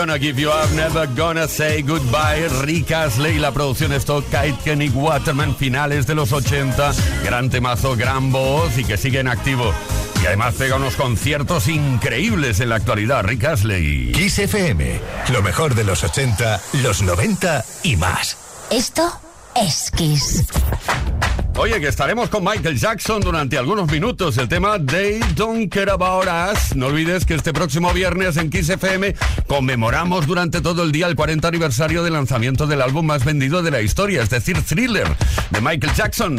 Gonna Give You Up, Never Gonna Say Goodbye. Rick Astley, la producción Stock, Kite Kenny Waterman, finales de los 80. Gran temazo, gran voz y que sigue en activo. Y además pega unos conciertos increíbles en la actualidad, Rick Astley. Kiss FM, lo mejor de los 80, los 90 y más. Esto es Kiss. Oye, que estaremos con Michael Jackson durante algunos minutos. El tema They Don't Care About Us. No olvides que este próximo viernes en Kiss FM conmemoramos durante todo el día el 40 aniversario del lanzamiento del álbum más vendido de la historia, es decir, Thriller, de Michael Jackson.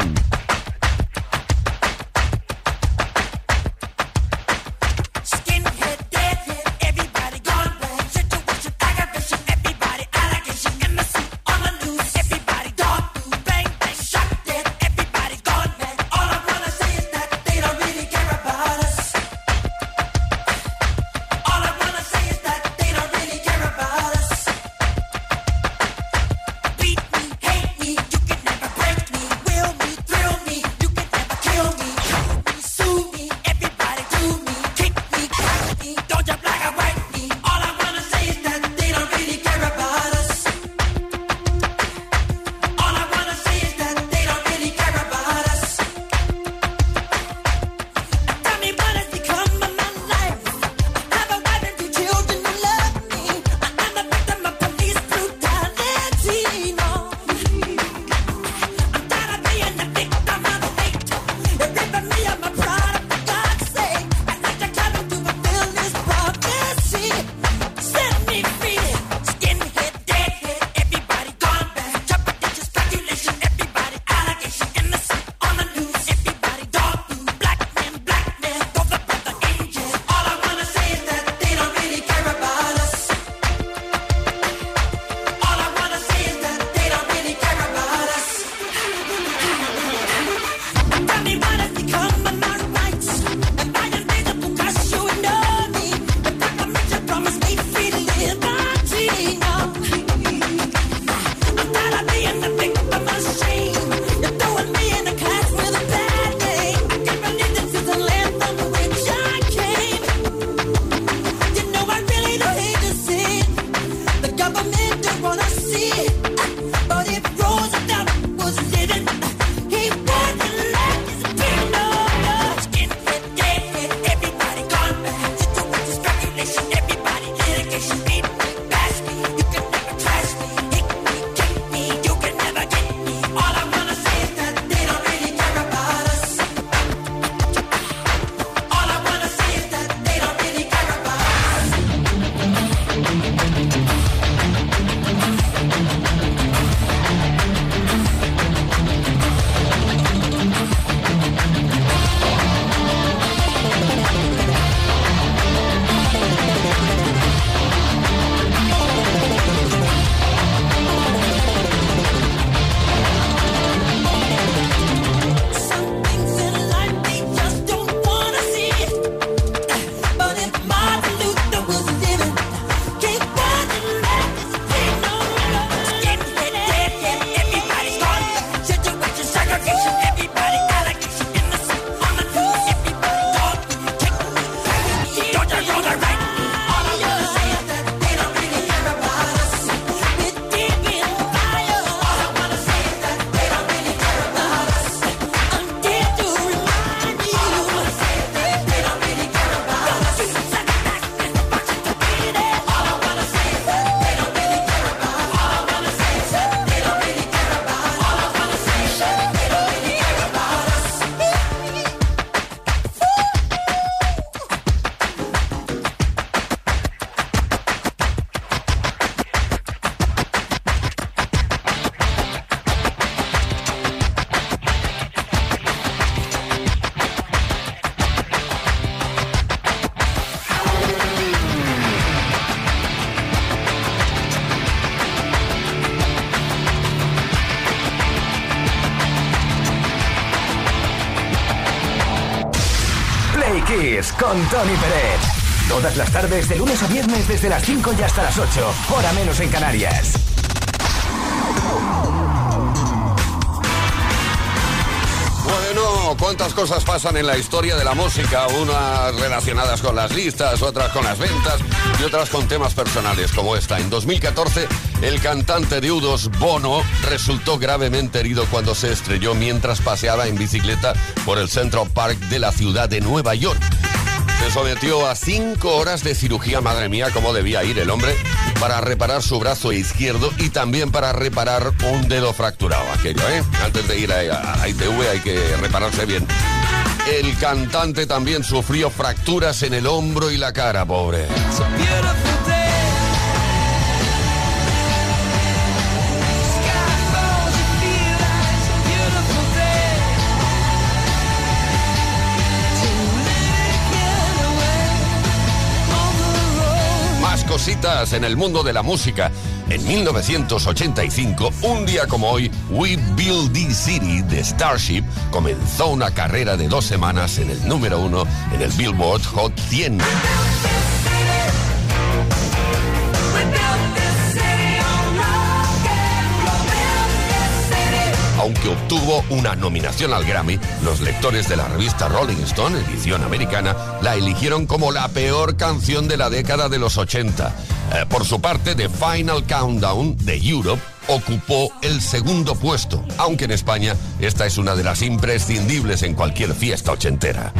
Con Tony Pérez. Todas las tardes, de lunes a viernes, desde las 5 y hasta las 8, hora menos en Canarias. Bueno, cuántas cosas pasan en la historia de la música, unas relacionadas con las listas, otras con las ventas y otras con temas personales como esta. En 2014, el cantante de Udos, Bono, resultó gravemente herido cuando se estrelló mientras paseaba en bicicleta por el Central Park de la ciudad de Nueva York. Se sometió a cinco horas de cirugía, madre mía, cómo debía ir el hombre, para reparar su brazo izquierdo y también para reparar un dedo fracturado, aquello, ¿eh? Antes de ir a, ITV hay que repararse bien. El cantante también sufrió fracturas en el hombro y la cara, pobre. Cositas en el mundo de la música. En 1985, un día como hoy, We Build This City de Starship comenzó una carrera de dos semanas en el número uno en el Billboard Hot 100. Aunque obtuvo una nominación al Grammy, los lectores de la revista Rolling Stone, edición americana, la eligieron como la peor canción de la década de los 80. Eh, por su parte, The Final Countdown de Europe ocupó el segundo puesto, aunque en España esta es una de las imprescindibles en cualquier fiesta ochentera.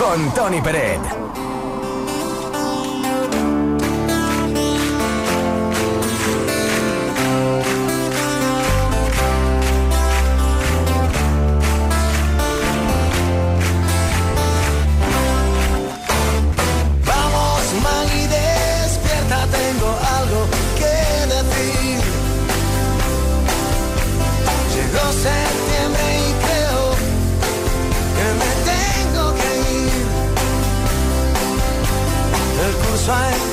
Con Tony Peret. Venga,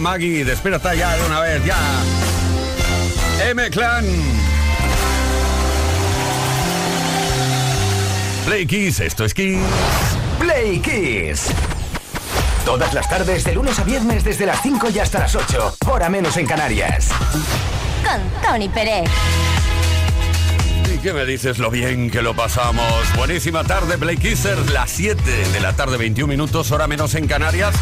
Maggie, despierta ya de una vez, ya. M-Clan. Play Kiss, esto es Kiss. Play Kiss. Todas las tardes, de lunes a viernes, desde las 5 y hasta las 8. Hora menos en Canarias. Con Tony Pérez. ¿Y qué me dices lo bien que lo pasamos? Buenísima tarde, Play Kissers, las 7 de la tarde, 21 minutos, hora menos en Canarias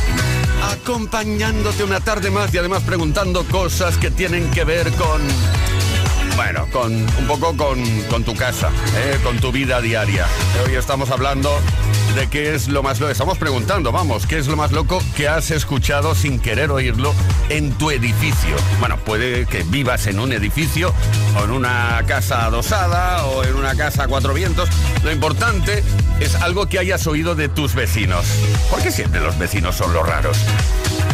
acompañándote una tarde más y además preguntando cosas que tienen que ver con Bueno, con un poco con, tu casa, ¿eh? con tu vida diaria. Hoy estamos hablando de qué es lo más loco. Estamos preguntando, vamos, ¿qué es lo más loco que has escuchado sin querer oírlo en tu edificio? Bueno, puede que vivas en un edificio o en una casa adosada o en una casa a cuatro vientos. Lo importante es algo que hayas oído de tus vecinos. Porque siempre los vecinos son los raros.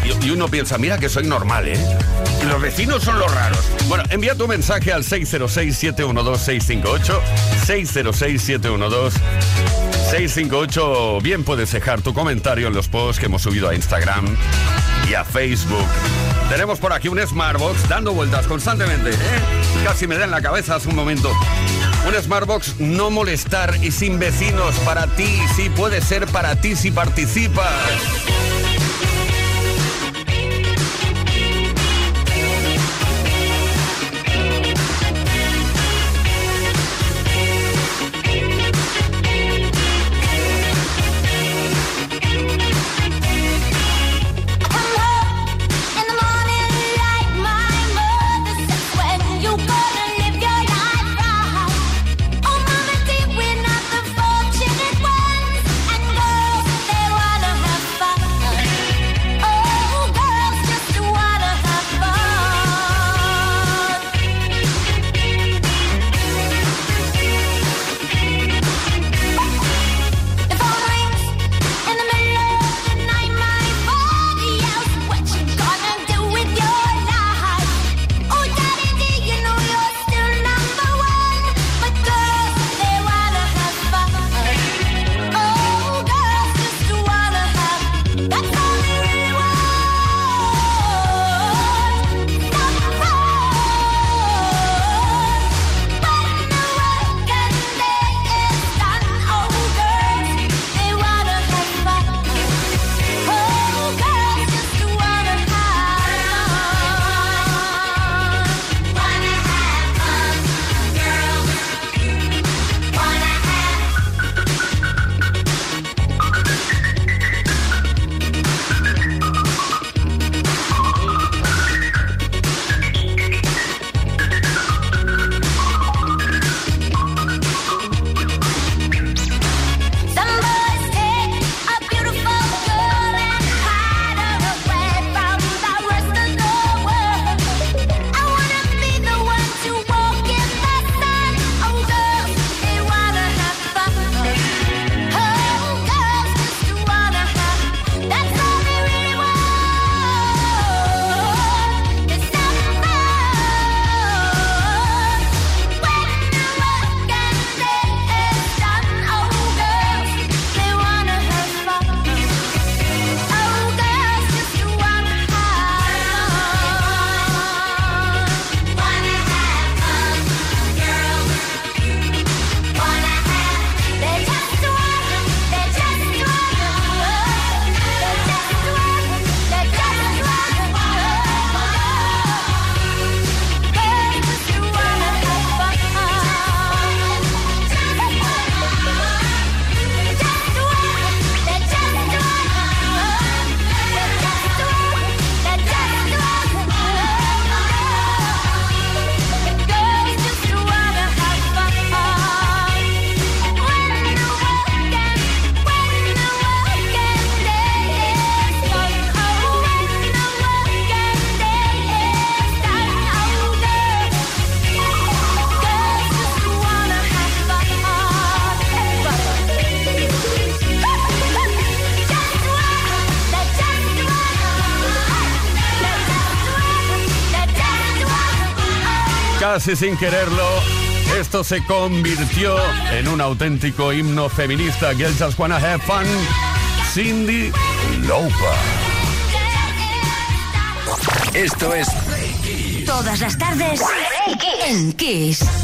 Y, uno piensa, mira que soy normal, ¿eh? Y los vecinos son los raros. Bueno, envía tu mensaje al 606-712-658. 606-712-658. Bien puedes dejar tu comentario en los posts que hemos subido a Instagram y a Facebook. Tenemos por aquí un Smartbox dando vueltas constantemente, ¿eh? Casi me da en la cabeza hace un momento. Un Smartbox no molestar y sin vecinos para ti. Sí puede ser para ti si participas. Casi sin quererlo, esto se convirtió en un auténtico himno feminista. Girls just wanna have fun. Cindy Lauper. Esto es Todas las tardes en Kiss.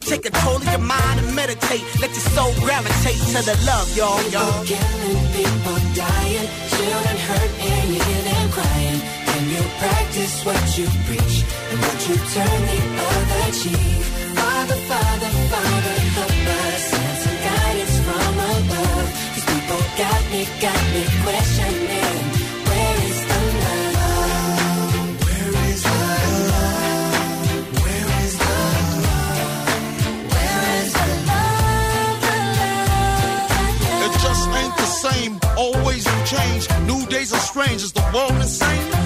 Take control of your mind and meditate. Let your soul gravitate to the love, y'all, y'all. People killing, people dying, children hurt and you hear them crying. Can you practice what you preach and would you turn the other cheek? Father, Father, Father, new days are strange. Is the world insane?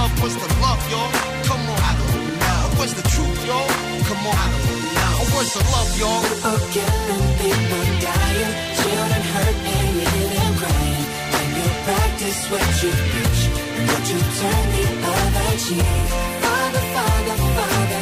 What's the love, y'all? Come on, I don't know. What's the truth, y'all? Come on, I don't know. What's the love, y'all? People killing, people dying, children hurt and you crying. When you practice what you preach, and would you turn the other cheek? Father, Father, Father,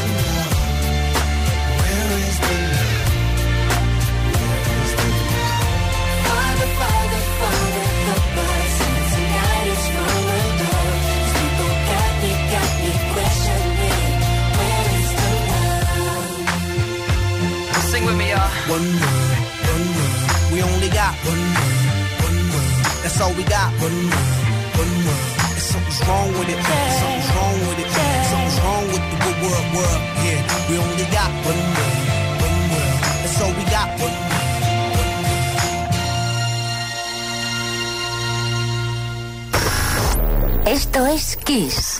One one. We only got one word, one word. That's all we got. One word, one word. Something's wrong with it. Something's wrong with it. Something's wrong with the good world, world. Yeah, we only got one word, one word. That's all we got. One word. Esto es Kiss.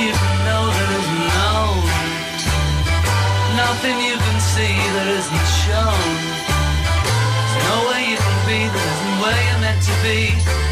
you can know that isn't known. Nothing you can see that isn't shown. There's no way you can be that isn't where you're meant to be.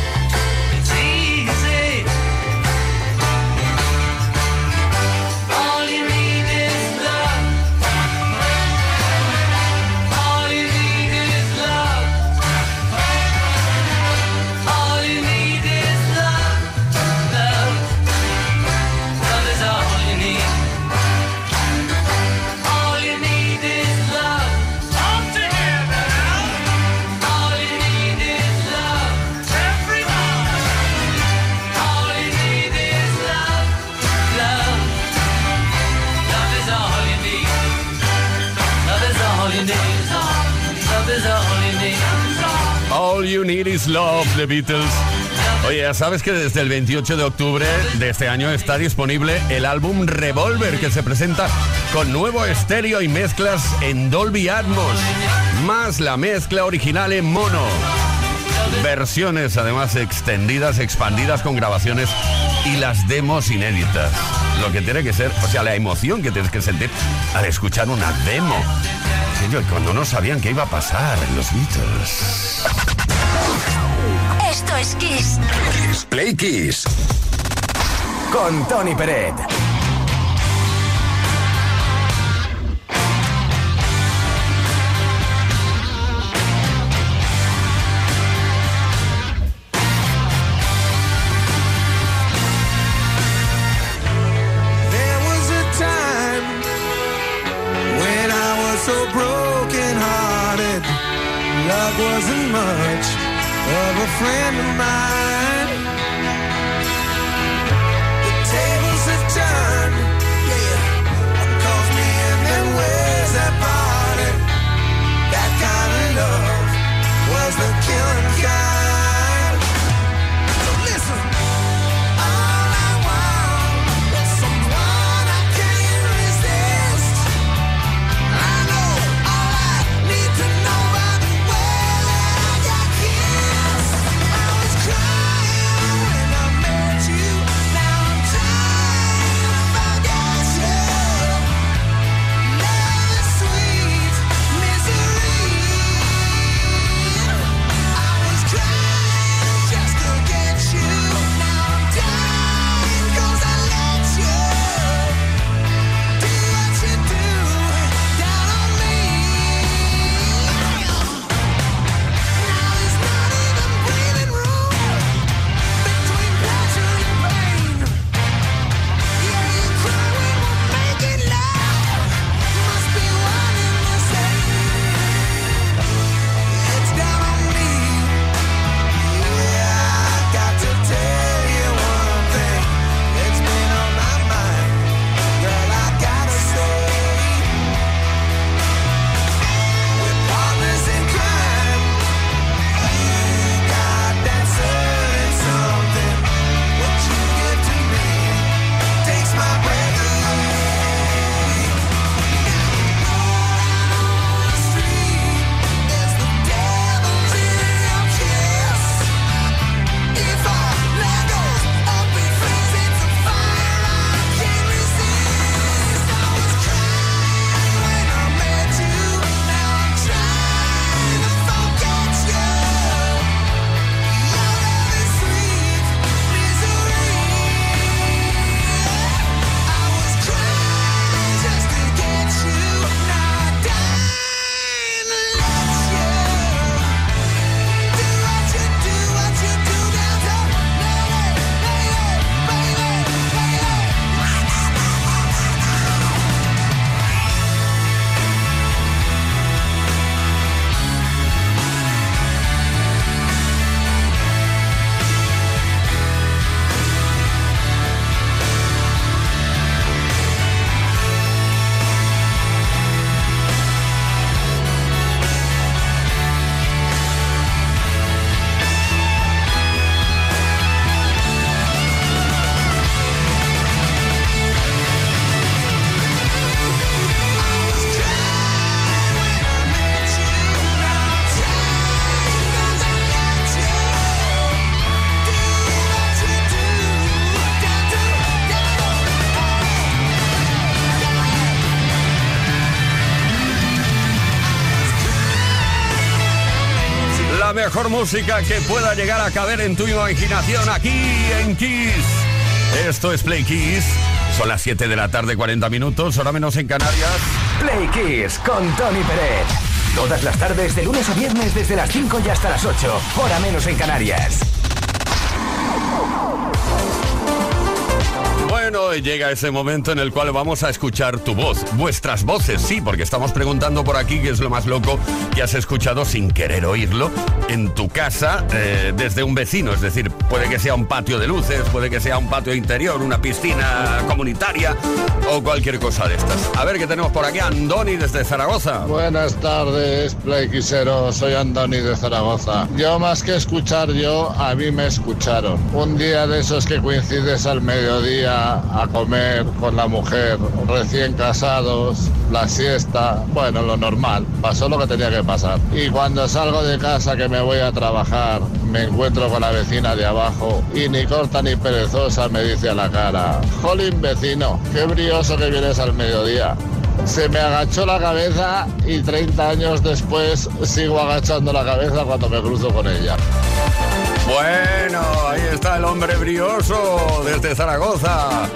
Love, The Beatles. Oye, ya sabes que desde el 28 de octubre de este año está disponible el álbum Revolver que se presenta con nuevo estéreo y mezclas en Dolby Atmos, más la mezcla original en mono. Versiones además extendidas, expandidas con grabaciones y las demos inéditas. Lo que tiene que ser, o sea, la emoción que tienes que sentir al escuchar una demo. Cuando no sabían qué iba a pasar los Beatles. Esto es Kiss. Kiss Play Kiss. Con Tony Peret. Mejor música que pueda llegar a caber en tu imaginación aquí en Kiss. Esto es Play Kiss. Son las 7 de la tarde, 40 minutos, hora menos en Canarias. Play Kiss con Tony Pérez. Todas las tardes, de lunes a viernes, desde las 5 y hasta las 8. Hora menos en Canarias. Bueno, llega ese momento en el cual vamos a escuchar tu voz, vuestras voces, sí, porque estamos preguntando por aquí qué es lo más loco que has escuchado sin querer oírlo en tu casa eh, desde un vecino, es decir, puede que sea un patio de luces, puede que sea un patio interior, una piscina comunitaria o cualquier cosa de estas. A ver qué tenemos por aquí, Andoni desde Zaragoza. Buenas tardes, Playquisero. Soy Andoni de Zaragoza. Yo más que escuchar yo, a mí me escucharon. Un día de esos que coincides al mediodía a comer con la mujer, recién casados, la siesta, bueno, lo normal. Pasó lo que tenía que pasar. Y cuando salgo de casa que me voy a trabajar, me encuentro con la vecina de abajo y ni corta ni perezosa me dice a la cara, Jolín vecino, qué brioso que vienes al mediodía. Se me agachó la cabeza y 30 años después sigo agachando la cabeza cuando me cruzo con ella. Bueno, ahí está el hombre brioso desde Zaragoza.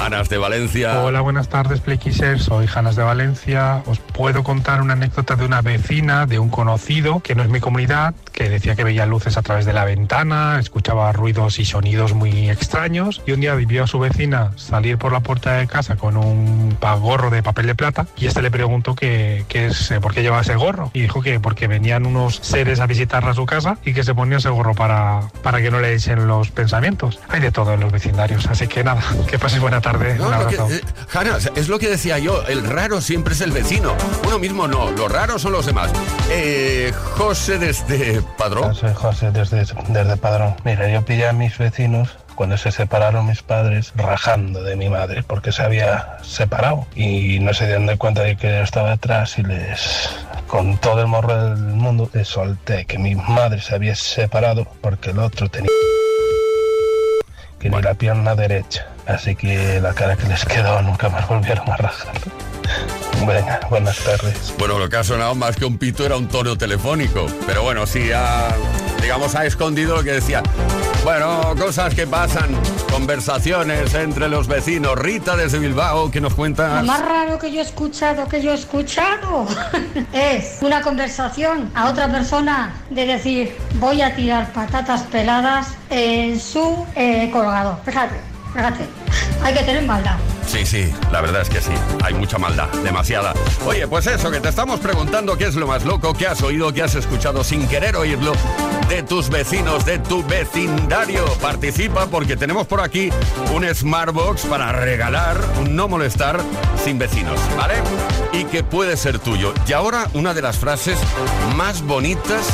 Anas de Valencia. Hola, buenas tardes, Playquisers. Soy Janas de Valencia. Os puedo contar una anécdota de una vecina, de un conocido, que no es mi comunidad, que decía que veía luces a través de la ventana, escuchaba ruidos y sonidos muy extraños. Y un día vio a su vecina salir por la puerta de casa con un gorro de papel de plata. Y este le preguntó que, que es, eh, por qué llevaba ese gorro. Y dijo que porque venían unos seres a visitarla a su casa y que se ponía ese gorro para, para que no le echen los pensamientos. Hay de todo en los vecindarios. Así que nada, que pases buena tarde. No, un lo que- abrazo. eh, Hanna, es lo que decía yo, el raro siempre es el vecino. Uno mismo no, los raros son los demás. Eh, José desde Padrón. Soy José desde, desde Padrón. Mira, yo pillé a mis vecinos cuando se separaron mis padres rajando de mi madre porque se había separado y no se dieron de cuenta de que yo estaba detrás y les con todo el morro del mundo les solté que mi madre se había separado porque el otro tenía ni la pierna derecha. Así que la cara que les quedó nunca más volvieron a rajar venga buenas tardes Bueno, lo que ha sonado más que un pito era un tono telefónico. Pero bueno, sí, ha, digamos, ha escondido lo que decía. Bueno, cosas que pasan, conversaciones entre los vecinos. Rita desde Bilbao, que nos cuenta... Lo más raro que yo he escuchado, que yo he escuchado, es una conversación a otra persona de decir, voy a tirar patatas peladas en su eh, colgador. Fíjate, hay que tener maldad. Sí, sí, la verdad es que sí. Hay mucha maldad, demasiada. Oye, pues eso, que te estamos preguntando qué es lo más loco que has oído, que has escuchado sin querer oírlo de tus vecinos, de tu vecindario. Participa porque tenemos por aquí un Smartbox para regalar, no molestar sin vecinos, ¿vale? Y que puede ser tuyo. Y ahora una de las frases más bonitas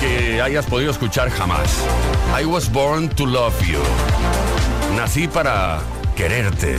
que hayas podido escuchar jamás. I was born to love you. Nací para quererte.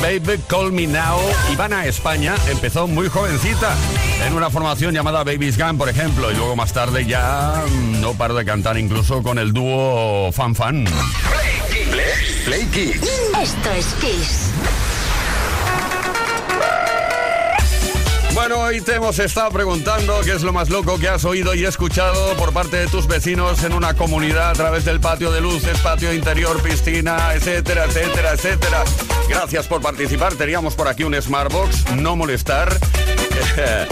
Me, call me, baby, call me now. Ivana España empezó muy jovencita en una formación llamada Babies Gun, por ejemplo, y luego más tarde ya no paró de cantar incluso con el dúo Fan Fan. Play Kids. Esto es Kiss. Bueno, hoy te hemos estado preguntando qué es lo más loco que has oído y escuchado por parte de tus vecinos en una comunidad a través del patio de luces, patio interior, piscina, etcétera, etcétera, etcétera. Gracias por participar. Teníamos por aquí un Smartbox, no molestar. eh,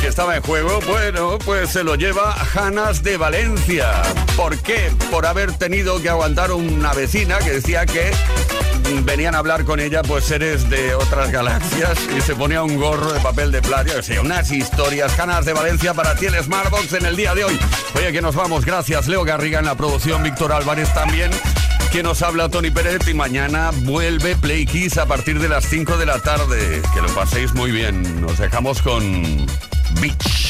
que estaba en juego, bueno, pues se lo lleva Janas de Valencia. ¿Por qué? Por haber tenido que aguantar una vecina que decía que venían a hablar con ella pues seres de otras galaxias y se ponía un gorro de papel de playa, o sea, unas historias. Janas de Valencia para ti el Smartbox en el día de hoy. Oye, que nos vamos. Gracias, Leo Garriga en la producción, Víctor Álvarez también. Que nos habla Tony Pérez y mañana vuelve Play Kiss a partir de las 5 de la tarde. Que lo paséis muy bien. Nos dejamos con Beach.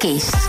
Kiss.